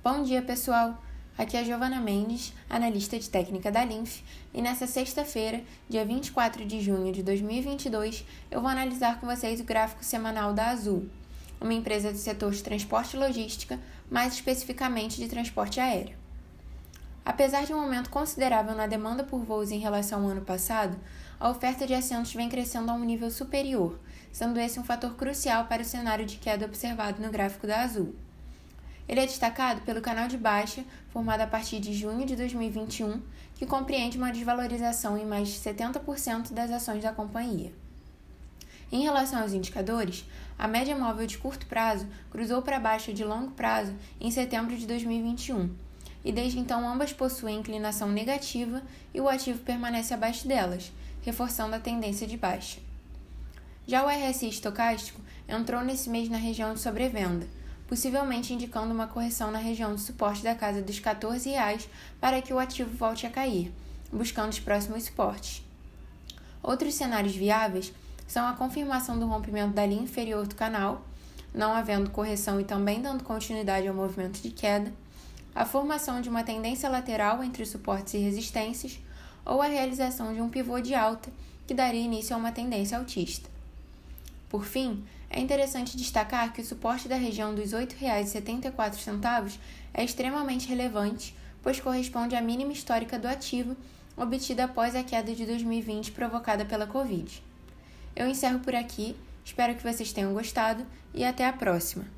Bom dia, pessoal! Aqui é a Giovana Mendes, analista de técnica da Linf, e nessa sexta-feira, dia 24 de junho de 2022, eu vou analisar com vocês o gráfico semanal da Azul, uma empresa do setor de transporte e logística, mais especificamente de transporte aéreo. Apesar de um aumento considerável na demanda por voos em relação ao ano passado, a oferta de assentos vem crescendo a um nível superior, sendo esse um fator crucial para o cenário de queda observado no gráfico da Azul. Ele é destacado pelo canal de baixa, formado a partir de junho de 2021, que compreende uma desvalorização em mais de 70% das ações da companhia. Em relação aos indicadores, a média móvel de curto prazo cruzou para baixa de longo prazo em setembro de 2021, e desde então ambas possuem inclinação negativa e o ativo permanece abaixo delas, reforçando a tendência de baixa. Já o RSI estocástico entrou nesse mês na região de sobrevenda, possivelmente indicando uma correção na região de suporte da casa dos 14 reais para que o ativo volte a cair, buscando os próximos suportes. Outros cenários viáveis são a confirmação do rompimento da linha inferior do canal, não havendo correção e também dando continuidade ao movimento de queda, a formação de uma tendência lateral entre suportes e resistências ou a realização de um pivô de alta que daria início a uma tendência altista. Por fim, é interessante destacar que o suporte da região dos R$ 8,74 é extremamente relevante, pois corresponde à mínima histórica do ativo obtida após a queda de 2020 provocada pela Covid. Eu encerro por aqui, espero que vocês tenham gostado e até a próxima!